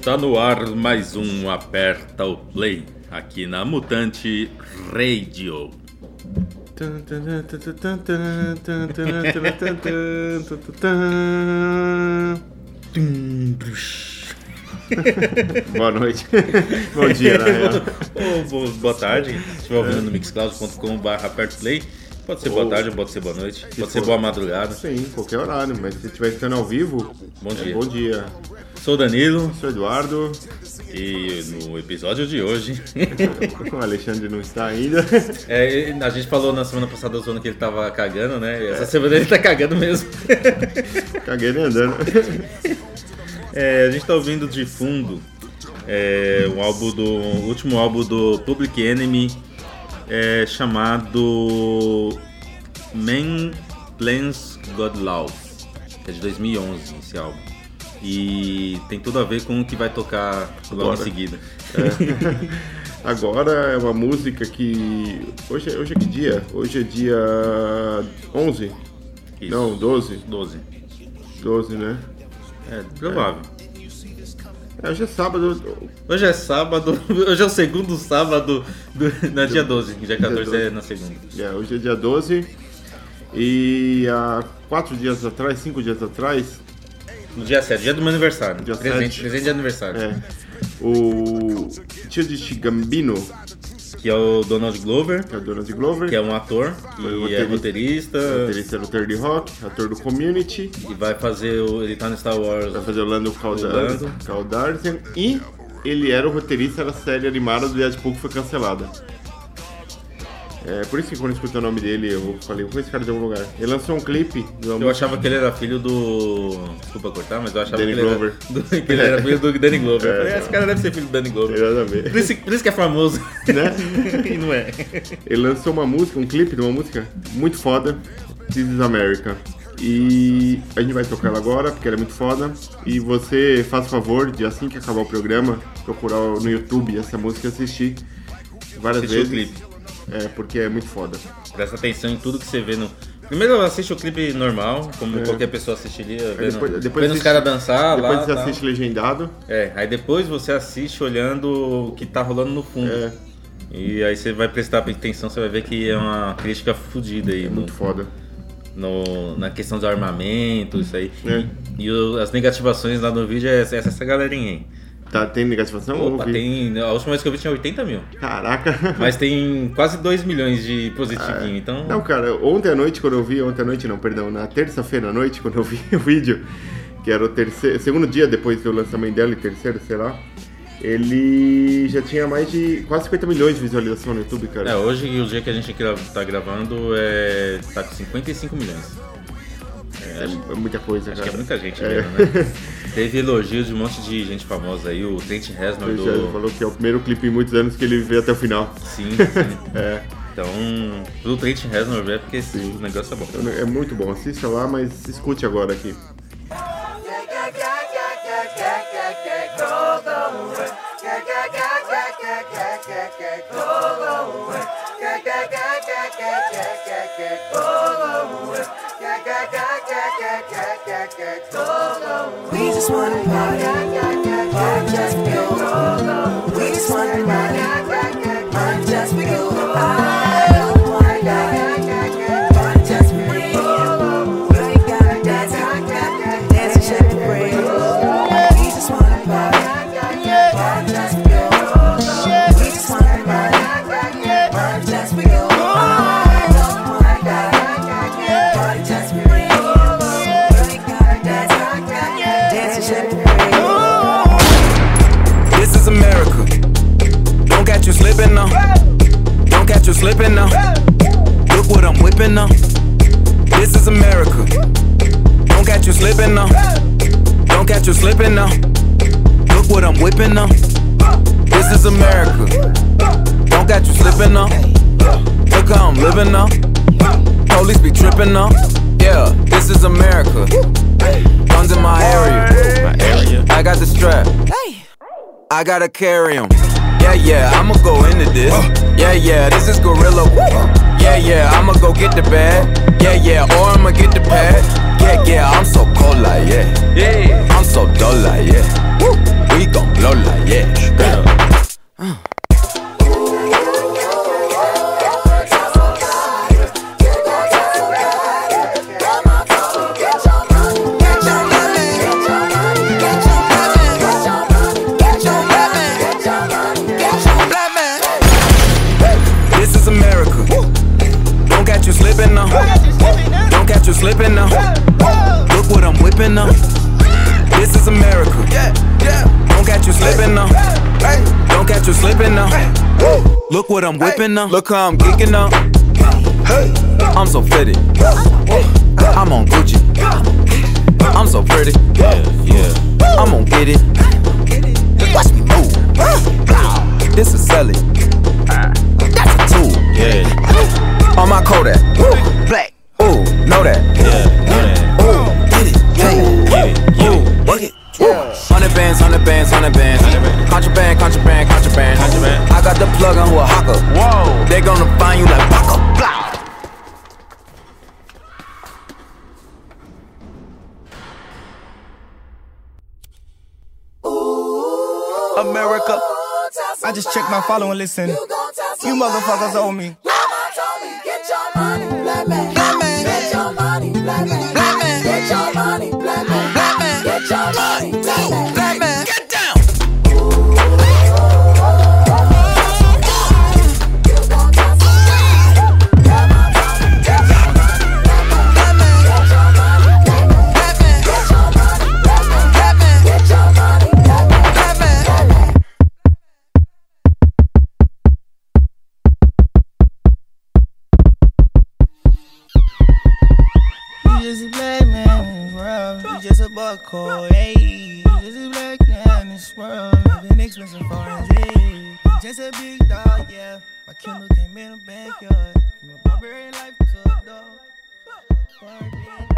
Está no ar mais um Aperta o Play aqui na Mutante Radio. Boa noite. Bom dia, na real. Ou bo- boa tarde, se estiver ouvindo no mixcloud.com.br Aperta o Play. Pode ser boa Ou- tarde, pode ser boa noite, pode ser for- boa madrugada. Sim, qualquer horário, mas se estiver estando ao vivo, Bom é dia. bom dia. Sou o Danilo Sou Eduardo, e no episódio de hoje o Alexandre não está ainda. é, a gente falou na semana passada do Zona que ele tava cagando, né? E essa semana ele tá cagando mesmo. Caguei nem andando. É, a gente tá ouvindo de fundo é, o álbum do o último álbum do Public Enemy é, chamado Man Plans God Love, que é de 2011 esse álbum. E tem tudo a ver com o que vai tocar logo Bora. em seguida. Agora é uma música que. Hoje, é- hoje é que dia? Hoje é dia 11? Isso. Não, 12. 12. 12, né? É provável. É, hoje é sábado. Hoje é sábado, hoje é o segundo sábado, do, na dia 12, dia 14 é na segunda. É, hoje é dia 12. E há quatro dias atrás, cinco dias atrás, No dia 7, dia do meu aniversário. Dia presente, 7. presente de aniversário. é, o tio de Gambino, Que é o Donald Glover, que é o Donald Glover, que é um ator e Foi é roteirista. roteirista roteirista do Third Rock, ator do Community, e vai fazer o. Ele tá no Star Wars. vai fazer o Lando Calda- Lando. Calrissian e ele era o roteirista da série animada do Deadpool que foi cancelada. É, por isso que quando eu escutei o nome dele, eu falei, vou esse cara de algum lugar. Ele lançou um clipe Eu música- achava que ele era filho do. Desculpa cortar, mas eu achava Danny que, ele era, Glover. do- que ele era filho do Danny Glover. É, falei, não. esse cara deve ser filho do Danny Glover. Ver. Por isso, por isso que é famoso. Né? e não é. Ele lançou uma música, um clipe de uma música muito foda, This is America. E a gente vai tocar ela agora, porque ela é muito foda. E você faz favor de, assim que acabar o programa, procurar no YouTube essa música e assistir várias Assistir o vezes. clipe. É, porque é muito foda. Presta atenção em tudo que você vê no. Primeiro assiste o clipe normal, como É. qualquer pessoa assistiria, vendo, depois- depois vendo os assiste- caras dançar Depois lá. você tal. assiste legendado. É, aí depois você assiste olhando o que tá rolando no fundo. É, E aí você vai prestar atenção, você vai ver que é uma crítica fodida aí é no, muito foda. no- na questão do armamento, isso aí. É. E o- as negativações lá no vídeo é essa, essa galerinha aí. Tá, tem negativação? Opa, Ouvi. tem. A última vez que eu vi tinha 80 mil. Caraca. Mas tem quase 2 milhões de positivinho, então. Não, cara, ontem à noite, quando eu vi, ontem à noite não, perdão, na terça-feira à noite, quando eu vi o vídeo, que era o terceiro, segundo dia depois do lançamento dela, e terceiro, sei lá, ele já tinha mais de quase 50 milhões de visualização no YouTube, cara. É, hoje, o dia que a gente tá gravando, é, tá com 55 milhões. É, é muita coisa, Acho cara. que é muita gente É. mesmo, né? Teve elogios de um monte de gente famosa aí, o Trent Reznor do... falou que é o primeiro clipe em muitos anos que ele vê até o final. Sim, sim. É, Então, pro Trent Reznor ver, porque esse Sim. negócio é bom. é muito bom. Assista lá, mas escute agora aqui. We just wanna party, tripping now. Yeah, this is America. Guns in my area. My area. I got the strap. I gotta carry carry 'em. Yeah, yeah, I'ma go into this. Yeah, yeah, this is Gorilla. Yeah, yeah, I'ma go get the bag. Yeah, yeah, or I'ma get the pad. Yeah, yeah, I'm so cold like yeah. Yeah, I'm so so dull like yeah. We gon' blow like yeah. Now. This is America. Don't catch you slipping now. Don't catch you slipping now. Look what I'm whipping now. Look how I'm geeking now. I'm so fitted. I'm on Gucci. I'm so pretty. Yeah, yeah. I'm gonna get it. Watch me move. This is selling. That's a tool. Yeah, On my Kodak. Black. Ooh, know that. yeah, bands, hundred bands, hundred bands. Contraband, contraband, contraband. Contraband. I got the plug on who a hawker. Whoa. They gonna find you like Paco. Blah. America. I just checked my follow and listen. You motherfuckers owe me. Get your money, black man. Just a buckhole, hey. You just a black man in this world. Living expensive foreign, hey. Just a big dog, yeah. My Kindle came in the backyard. From a barbarian life to a dog. Barbarian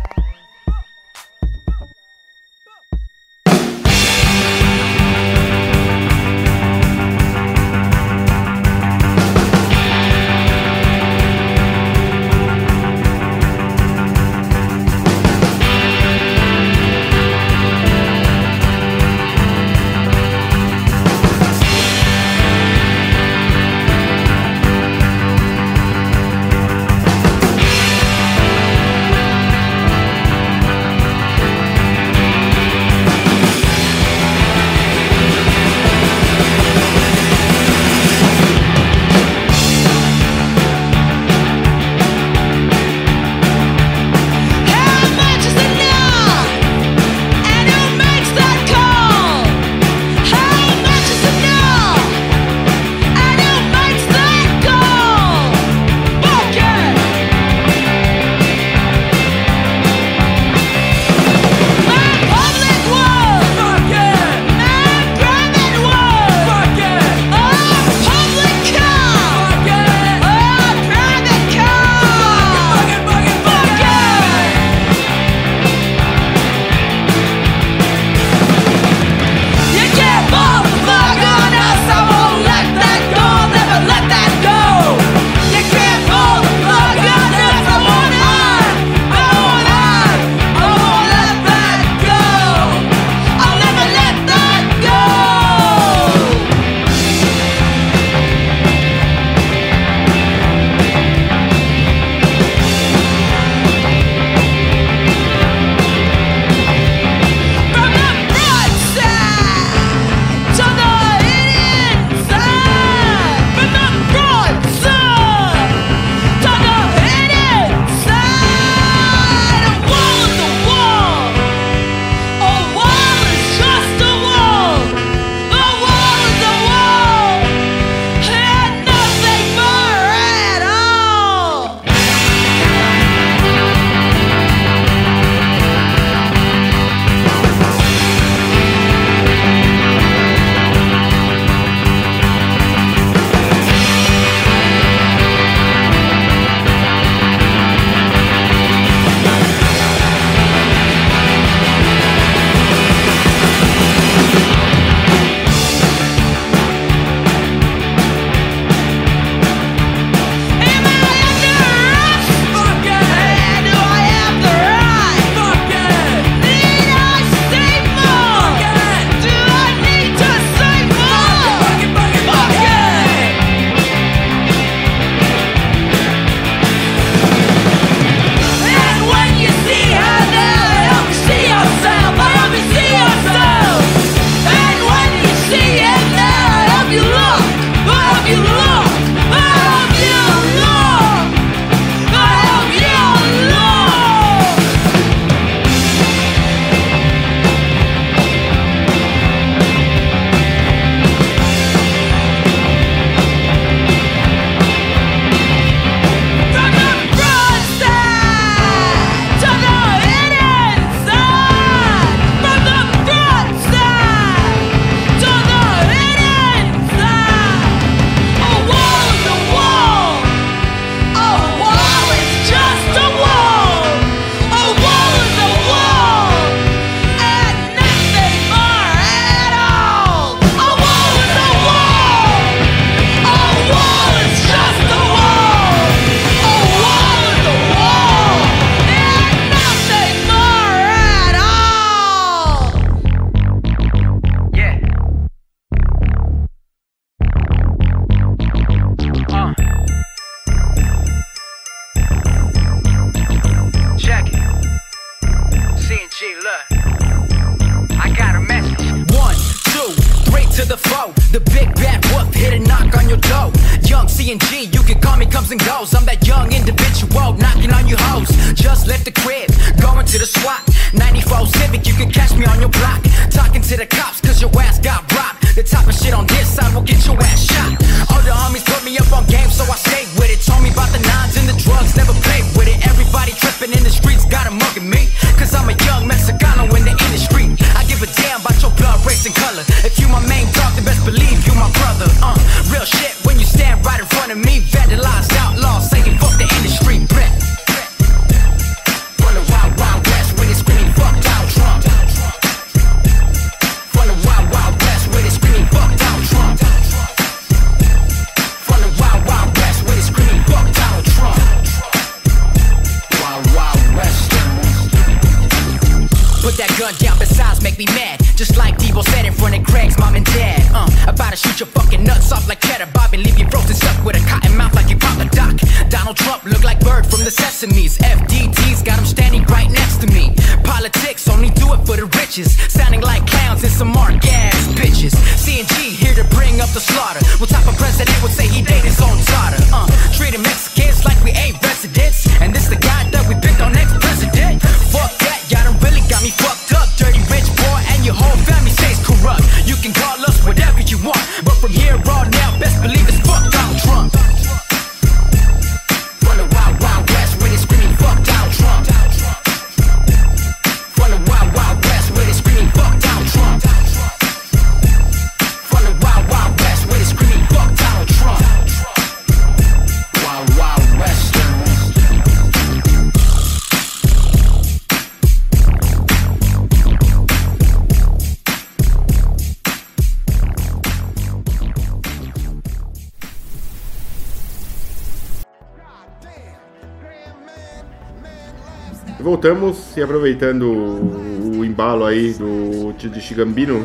voltamos e aproveitando o, o embalo aí do tio de Chigambino,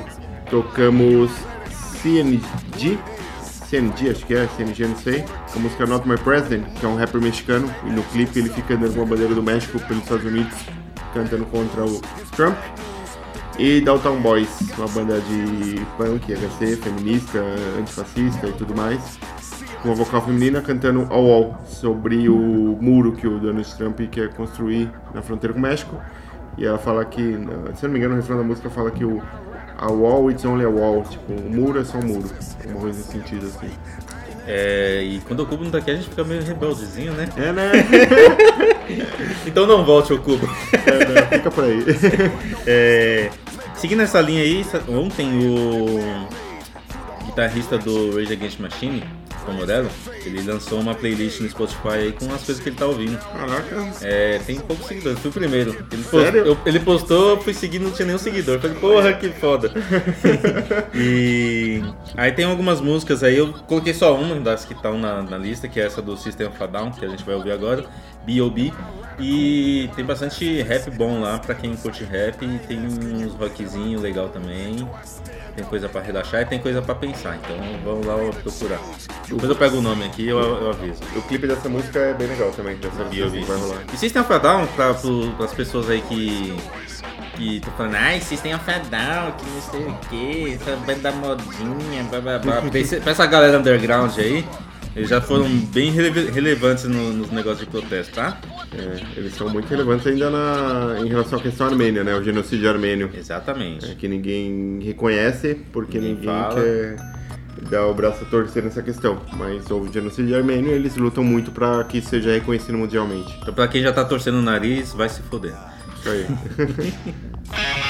tocamos CNG, CNG acho que é, CNG não sei, a música Not My President, que é um rapper mexicano, e no clipe ele fica andando com a bandeira do México pelos Estados Unidos, cantando contra o Trump. E Downtown Boys, uma banda de punk, HC, feminista, antifascista e tudo mais com uma vocal feminina cantando All All sobre o muro que o Donald Trump quer construir na fronteira com o México. E ela fala que, se não me engano, o refrão da música fala que o a wall it's only a wall, tipo, o muro é só um muro, uma coisa nesse sentido assim. É, e quando o Cubo não tá aqui, a gente fica meio rebeldezinho, né? É, né? Então não volte ao Cubo. É, né? Fica por aí. É, seguindo essa linha aí, ontem o guitarrista do Rage Against Machine, Ele lançou uma playlist no Spotify aí com as coisas que ele tá ouvindo. Caraca. É, tem poucos seguidores, fui o primeiro. Ele, pos- Sério? eu- ele postou, eu fui seguir, não tinha nenhum seguidor. Eu Falei, porra, que foda. e aí tem algumas músicas aí, eu coloquei só uma das que estão na, na lista, que é essa do System of a Down, que a gente vai ouvir agora, B.O.B. E tem bastante rap bom lá pra quem curte rap, e tem uns rockzinho legal também. Tem coisa pra relaxar e tem coisa pra pensar, então vamos lá procurar. Depois eu pego o nome aqui e eu, eu aviso. O clipe dessa música é bem legal também, dessa Sabia, eu vi. vai rolar. E System of a Down, pra, pro, pras pessoas aí que. que estão falando, ai, System of a Down, que não sei o que, essa banda modinha, blá blá blá. pra essa galera underground aí, eles já foram bem rele- relevantes no- nos negócios de protesto, tá? É, eles são muito relevantes ainda na, em relação à questão armênia, né? O genocídio armênio. Exatamente. É, que ninguém reconhece porque Ninguém ninguém fala. quer dar o braço a torcer nessa questão. Mas o genocídio armênio, eles lutam muito para que seja reconhecido mundialmente. Então pra quem já tá torcendo o nariz, vai se foder. Isso aí.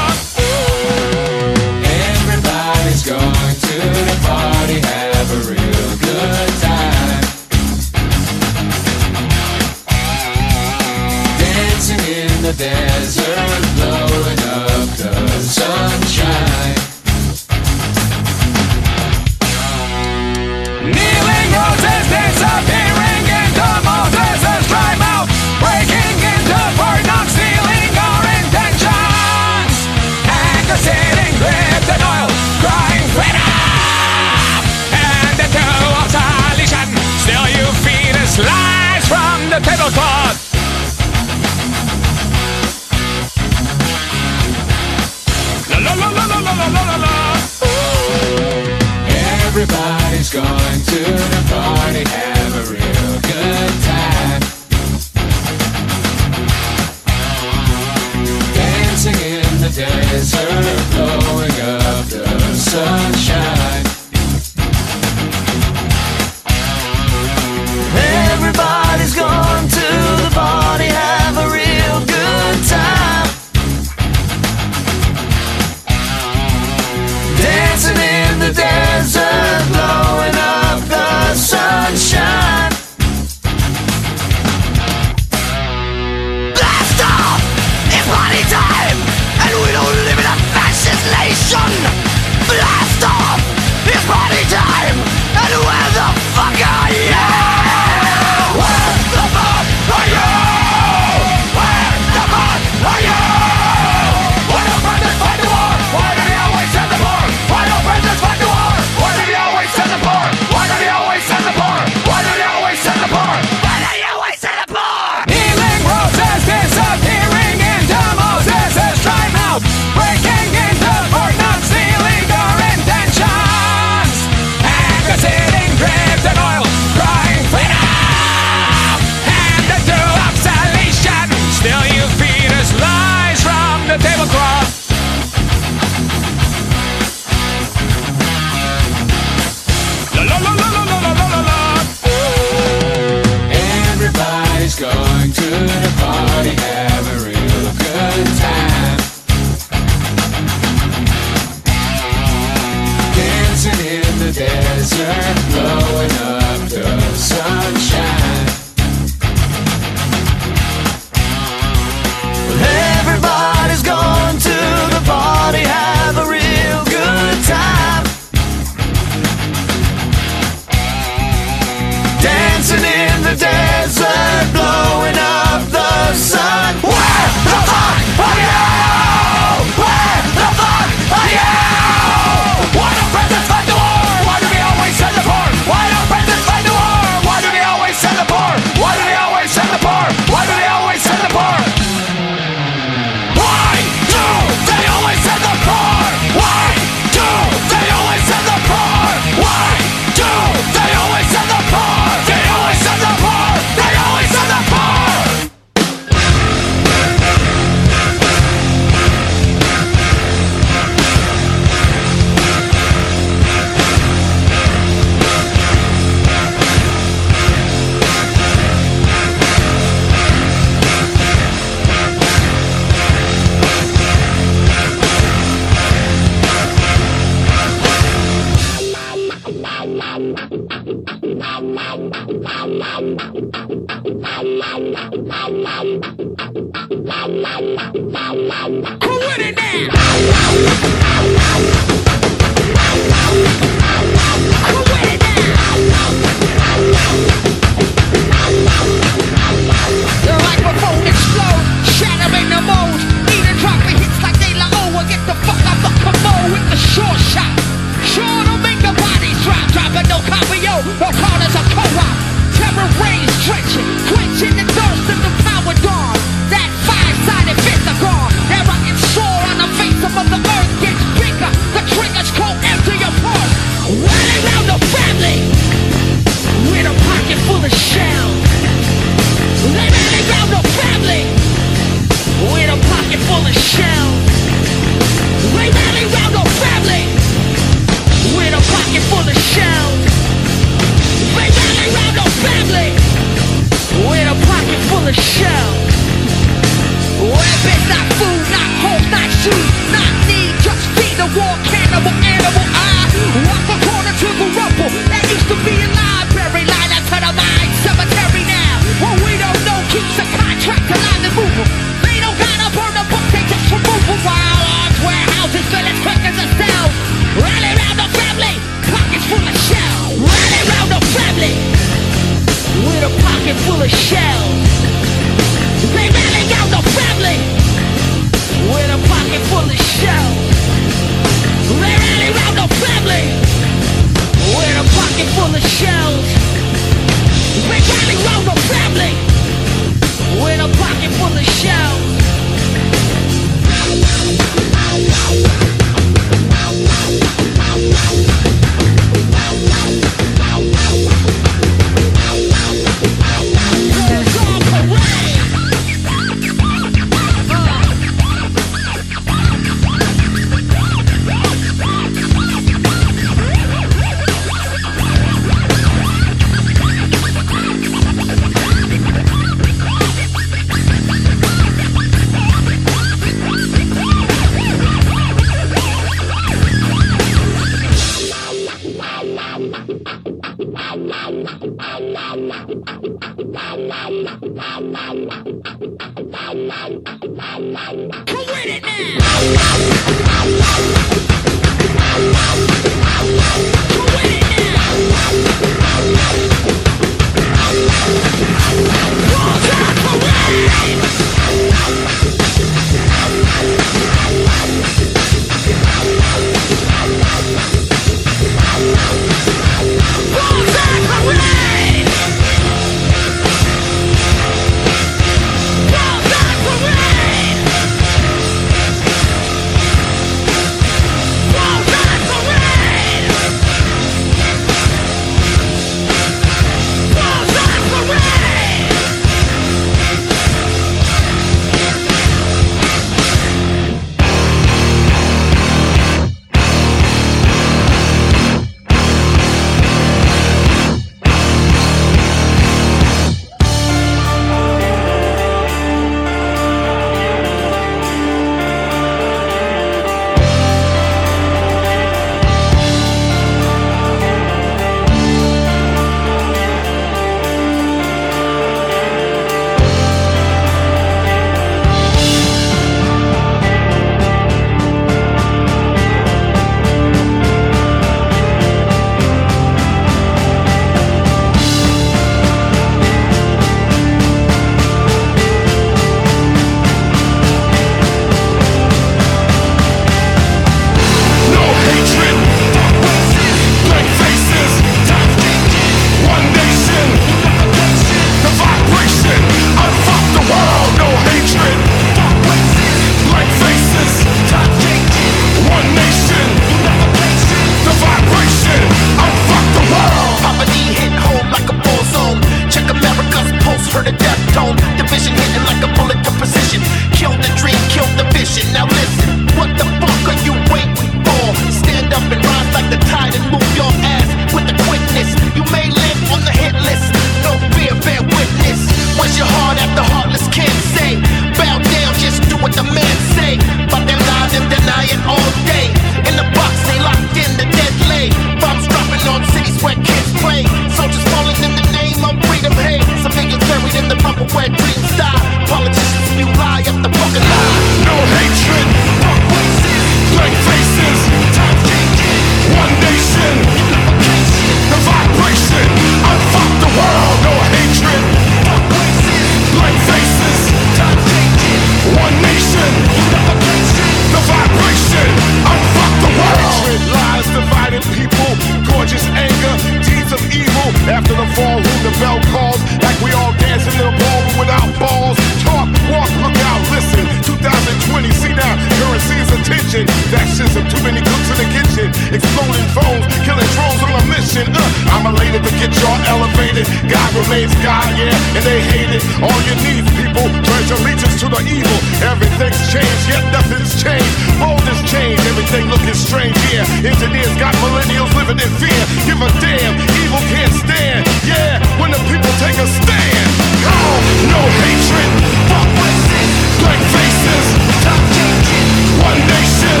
Remains God, yeah, and they hate it. All you need, people, your allegiance to the evil. Everything's changed, yet nothing's changed. World has changed, everything looking strange, yeah. Engineers got millennials living in fear. Give a damn, evil can't stand, yeah. When the people take a stand, oh, no hatred, fuck racist, blank faces, top changing, one nation,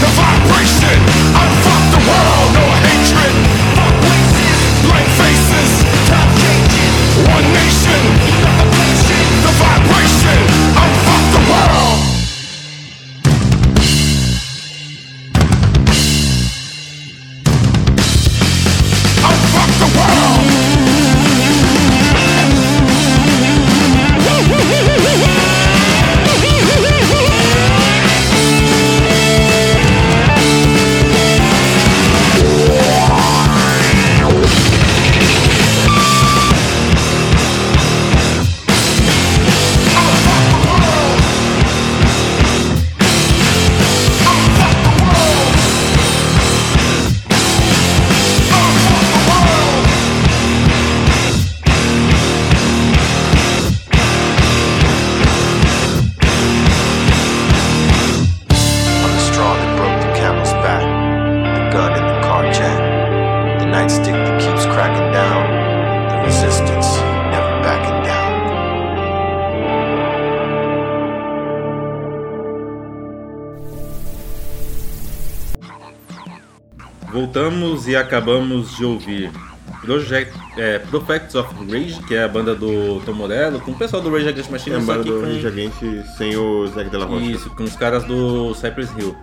the vibration, unfuck the world, no hatred, one nation, the vibration, Voltamos e acabamos de ouvir Project, é, Prophets of Rage, que é a banda do Tom Morello, com o pessoal do Rage Against Machine, É a banda do com- Rage Against sem o Zac Della Rocha. Isso, com os caras do Cypress Hill.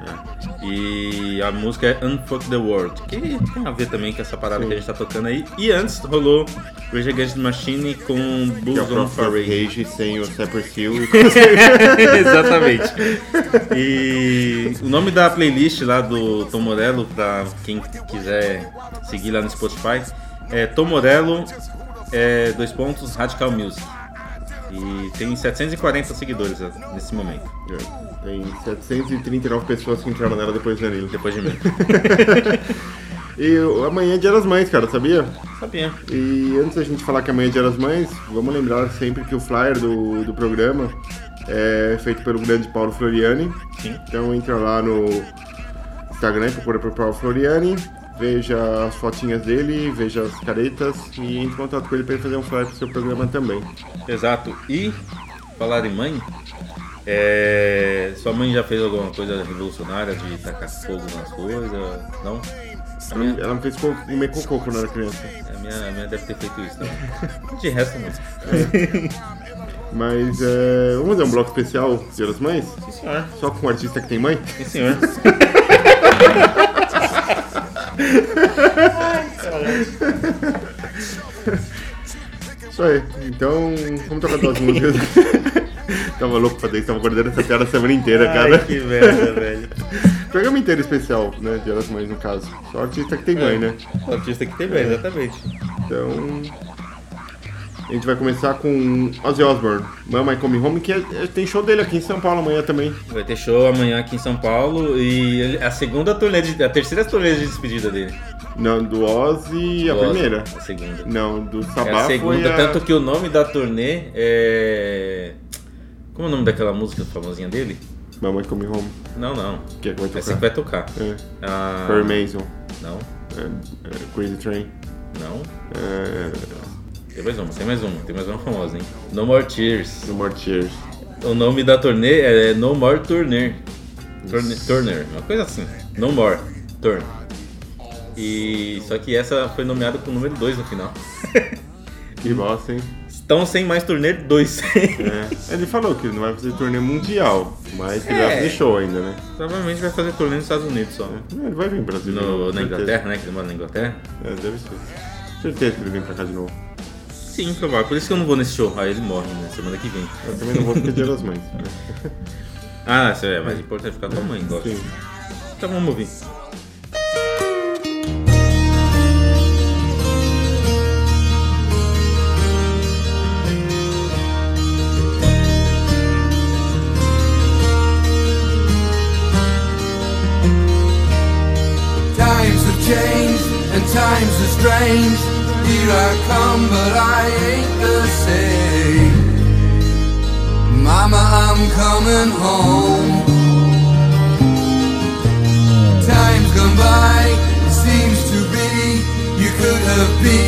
E a música é Unfuck the World, que tem a ver também com essa parada Sim. que a gente tá tocando aí. E antes rolou Rage Against Machine com Que é Bulls on Parade. Rage sem o Cypress Hill. Exatamente. E o nome da playlist lá do Tom Morello, pra quem quiser seguir lá no Spotify, é Tom Morello, é, dois pontos, Radical Music. E tem 740 seguidores nesse momento. É, Tem 739 pessoas que entraram nela depois de Danilo. Depois de mim. E amanhã é Dia das Mães, cara, sabia? Sabia. E antes da gente falar que amanhã é Dia das Mães, vamos lembrar sempre que o flyer do, do programa é feito pelo grande Paulo Floriani. Sim. Então entra lá no Instagram procura por Paulo Floriani, veja as fotinhas dele, veja as caretas e entre em contato com ele para ele fazer um flyer pro seu programa também. Exato. E falar em mãe, é, sua mãe já fez alguma coisa revolucionária de tacar fogo nas coisas? Não? A minha, Ela me fez co- comer cocô quando eu era criança. a minha, a minha deve ter feito isso também. De resto, não. Mas é, vamos fazer um bloco especial Dia das Mães? Sim, senhor. Só com um artista que tem mãe? Sim, senhor. Isso aí. Então, vamos tocar duas músicas. tava louco pra fazer, tava guardando essa piada a semana inteira, cara. Ai, que merda, velho. Programa inteiro especial, né? Dia das Mães, no caso. Só artista que tem mãe, né? O artista que tem bem, exatamente. Então. A gente vai começar com Ozzy Osbourne, Mama I Come Home, que é- é- tem show dele aqui em São Paulo amanhã também. Vai ter show amanhã aqui em São Paulo e ele- a segunda turnê, de, a terceira turnê de despedida dele. Não, do Ozzy, a Do Ozzy, primeira. A segunda. Não, do É Sabá a segunda, a... tanto que o nome da turnê é. Como é o nome daquela música famosinha dele? Mama I Come Home, Não, não. que é que vai tocar. Essa que vai tocar. É. Ah, Perry Mason, Não, é, é, Crazy Train. não. É, Tem mais uma, tem mais uma, tem mais uma famosa, hein? No More Tears. no More Tears. O nome da turnê é No More Turner. Turner, Turner, uma coisa assim. No More Turn. E só que essa foi nomeada com o número 2 no final. Que bosta, hein? Estão sem mais turnê 2. É. Ele falou que não vai fazer turnê mundial, mas ele vai É. fazer show ainda, né? Provavelmente vai fazer turnê nos Estados Unidos só. Ele vai vir pro Brasil. No, novo, na. Inglaterra, né? Que ele mora na Inglaterra. É, deve ser. Certeza que ele vem pra cá de novo. Sim, provável. Por isso que eu não vou nesse show. Aí ele morre, né? Semana que vem. Eu também não vou porque é dia das mães. Ah, é mais importante ficar com a mãe, gosto. Sim. Então vamos ouvir. times are strange. Here I come but I ain't the same. Mama I'm coming home. Time's gone by, it seems to be. You could have been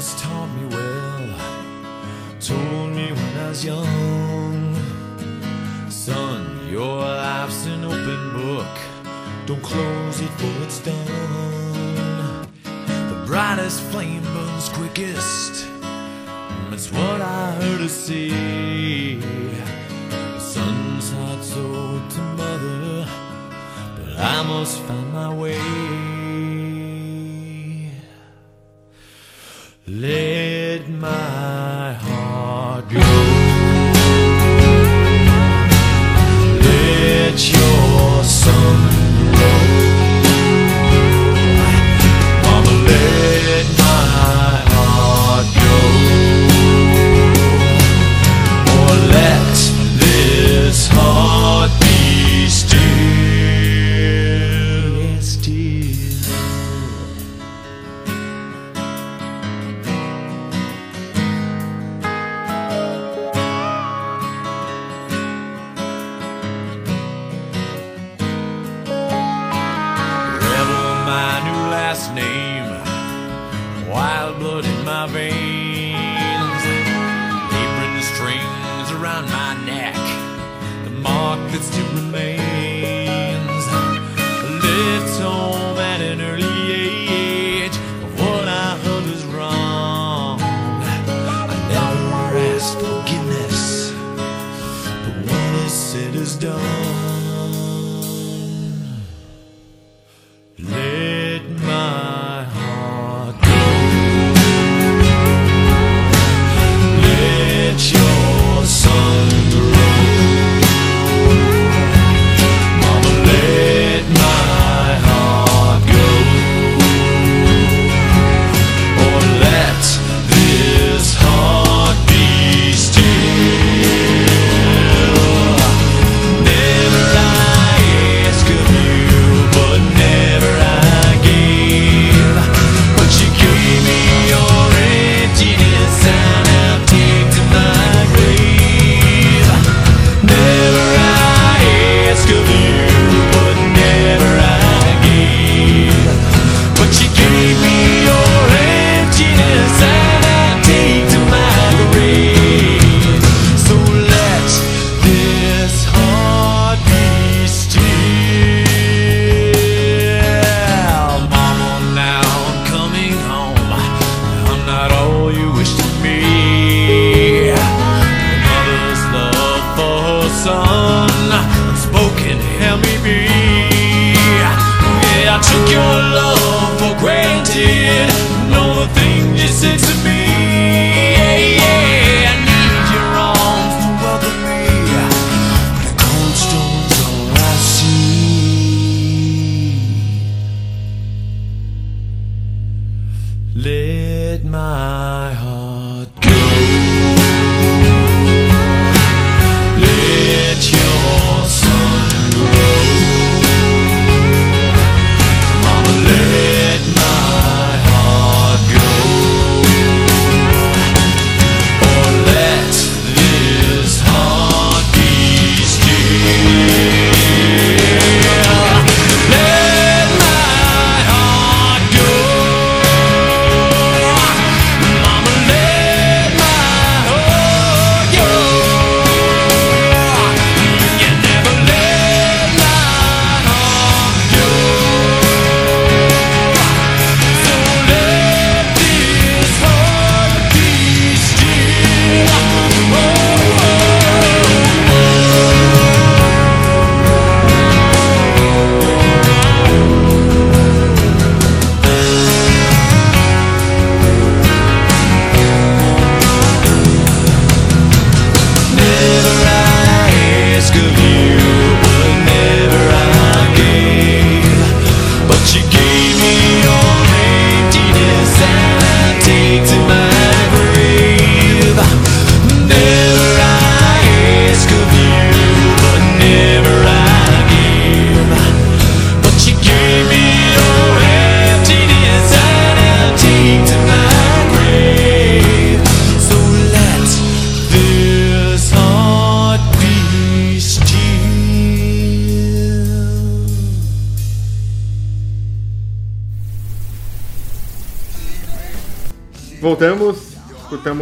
has taught me well, told me when I was young. Son, your life's an open book, don't close it for it's done. The brightest flame burns quickest, that's what I heard her say. Son's heart's owed to mother, but I must find my way. Let my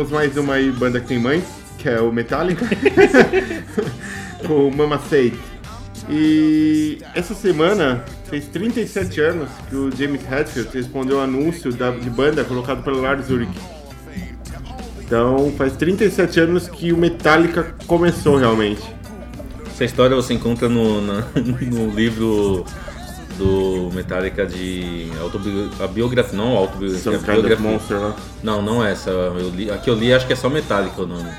escutamos mais uma aí, banda que tem mãe, que é o Metallica, com Mama Say. E essa semana fez 37 anos que o James Hetfield respondeu ao anúncio da, de banda colocado pelo Lars Ulrich. Então faz 37 anos que o Metallica começou realmente. Essa história você encontra no, na- no livro do Metallica de autobiografia, não autobiografia, Some a Kind of biografia. Monster, né? Não, não essa. Eu li, a que eu li acho que é só Metallica o nome.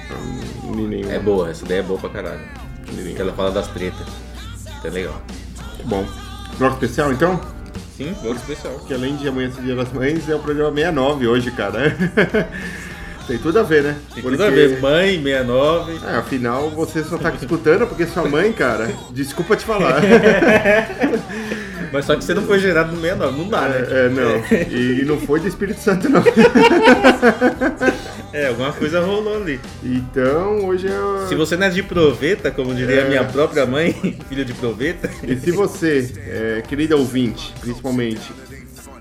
É boa, essa daí é boa pra caralho. Que ela fala das tretas. É legal. Bom, bloco especial então? Sim, bloco especial. Que além de amanhã ser dia das mães, é o programa 69 hoje, cara. Tem tudo a ver, né? Tem tudo a ver, mãe, 69. É, afinal, você só tá escutando porque sua mãe, cara, desculpa te falar. Mas só que você não foi gerado no 69, não dá, né? É, é não. E, e não foi do Espírito Santo, não. É, alguma coisa rolou ali. Então, hoje é. Se você não é de proveta, como diria a minha própria mãe, filho de proveta. E se você, é, querida ouvinte, principalmente,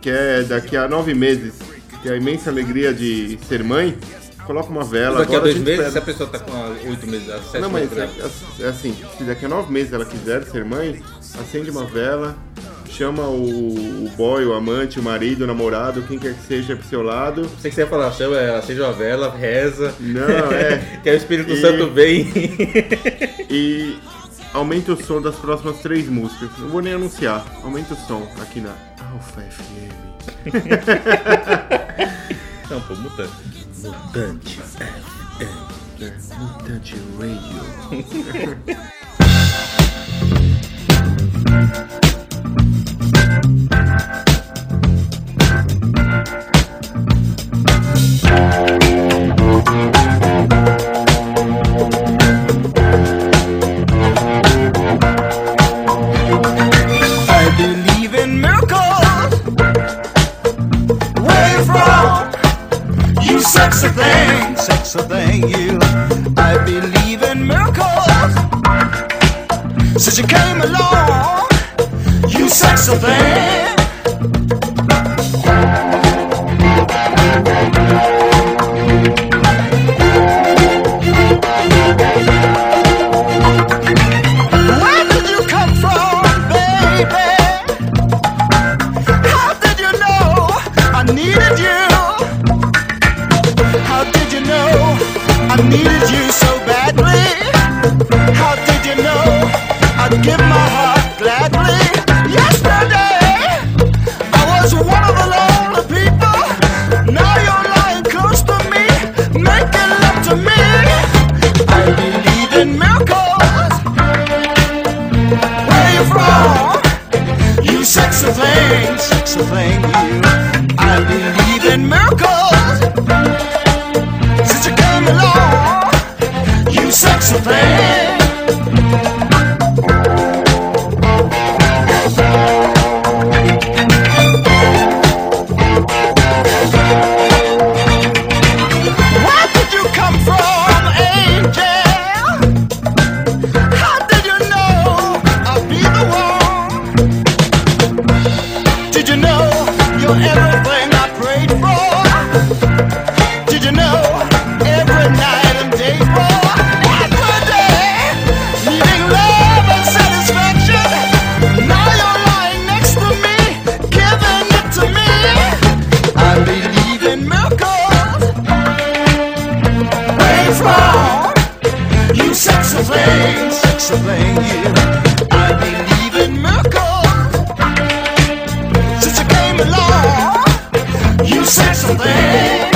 quer daqui a nove meses ter a imensa alegria de ser mãe, coloca uma vela. Daqui a dois a meses, se a pessoa tá com oito meses, sete Não, mas né? é, é, é assim, se daqui a nove meses ela quiser ser mãe, acende uma vela, chama o, o boy, o amante, o marido, o namorado, quem quer que seja pro seu lado. Não sei que você ia falar, chama, ela seja uma vela, reza. Não, é. que o Espírito e... Santo vem. e aumenta o som das próximas três músicas. Não vou nem anunciar. Aumenta o som aqui na Alpha FM. Não, pô, mutante. Mutante FM. Mutante Radio. so thank you. I believe in miracles. Since you came along, you sexy thing. thing.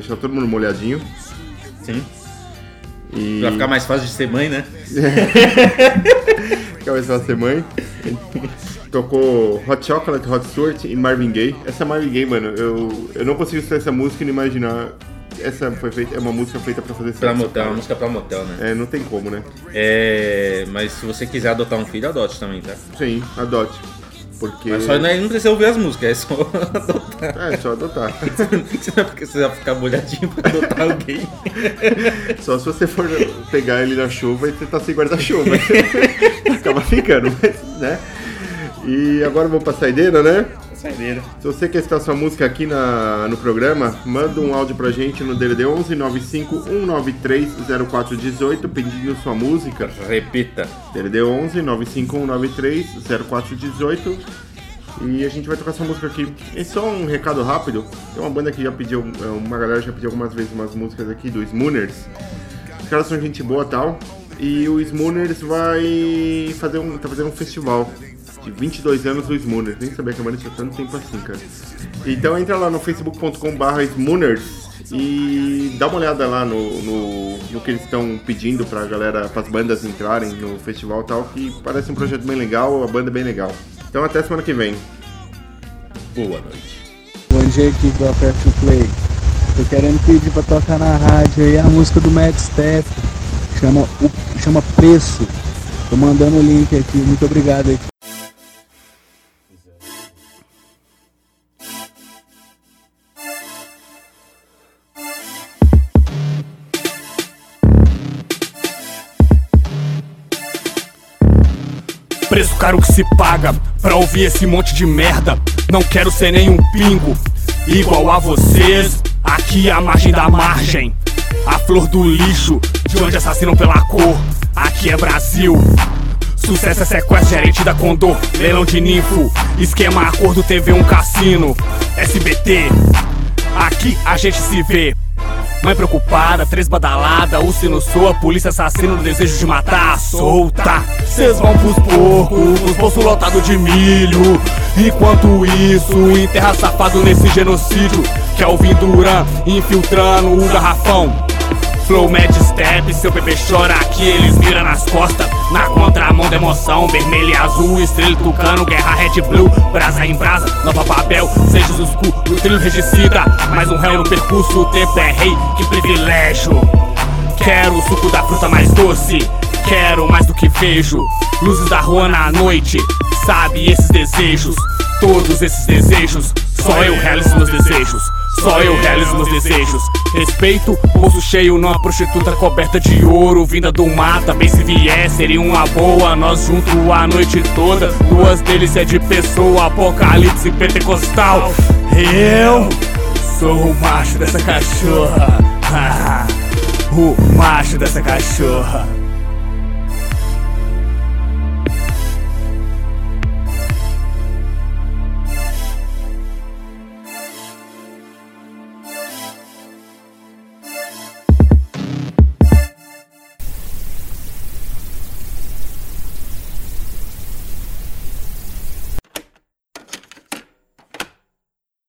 Deixar todo mundo molhadinho. Sim. E... Pra ficar mais fácil de ser mãe, né? Fica mais fácil ser mãe. Tocou Hot Chocolate, Hot Stuart e Marvin Gaye. Essa Marvin Gaye, mano, eu, eu não consigo escutar essa música e não imaginar. Essa foi feita, é uma música feita pra fazer Pra sexo, motel, cara. uma música pra motel, né? É, não tem como, né? É, mas se você quiser adotar um filho, adote também, tá? Sim, adote. Porque. Mas só não, não precisa ouvir as músicas, é só adotar. É, só adotar. Não é porque você vai ficar molhadinho pra adotar alguém. Só se você for pegar ele na chuva e tentar sem guarda-chuva. Acaba ficando, mas, né? E agora vamos pra saideira, né? Saideira. Se você quer citar sua música aqui na, no programa, manda um áudio pra gente no DDD 11 95 193 0418 pedindo sua música. Repita. DDD 11 95 193 0418 e a gente vai tocar essa música aqui. E só um recado rápido: tem uma banda que já pediu, é, uma galera já pediu algumas vezes umas músicas aqui do Smooners. Os caras são gente boa tal. E o Smooners vai fazer um, tá fazendo um festival de 22 anos do Smooners. Nem sabia que a banda tinha tanto tempo assim, cara. Então entra lá no facebook.com/barra Smooners e dá uma olhada lá no, no, no que eles estão pedindo pra galera, pras bandas entrarem no festival e tal, que parece um projeto bem legal, a banda é bem legal. Então até semana que vem. Boa noite. Bom dia, aqui do Aperto Play. Tô querendo pedir pra tocar na rádio aí a música do Max Step. Chama, o, chama Preço. Tô mandando o link aqui. Muito obrigado aí. Preço caro que se paga pra ouvir esse monte de merda. Não quero ser nenhum pingo igual a vocês. Aqui é a margem da margem, a flor do lixo, de onde assassinam pela cor. Aqui é Brasil. Sucesso é sequestro, gerente da Condor, leilão de ninfo, esquema acordo TV um cassino, SBT. Aqui a gente se vê. Mãe preocupada, três badalada, o sino soa, polícia assassino no desejo de matar, solta. Cês vão pros porcos, os bolsos lotados de milho. Enquanto isso, enterra safado nesse genocídio. Que é o Vinduran infiltrando o garrafão. Flow Mad Step, seu bebê chora aqui, eles viram nas costas. Na contramão da emoção, vermelho e azul, estrela tucano, guerra red blue, brasa em brasa, nova papel, seja os cu, o trilho regicida. Mais um réu no percurso, o tempo é rei, que privilégio. Quero o suco da fruta mais doce. Quero mais do que vejo. Luzes da rua na noite. Sabe esses desejos. Todos esses desejos. Só eu realizo meus desejos. Só eu realizo meus desejos. Respeito, bolso cheio, não a prostituta coberta de ouro. Vinda do mar, também se vier, seria uma boa. Nós junto a noite toda. Duas delícias de pessoa, apocalipse pentecostal. Eu sou o macho dessa cachorra. o macho dessa cachorra.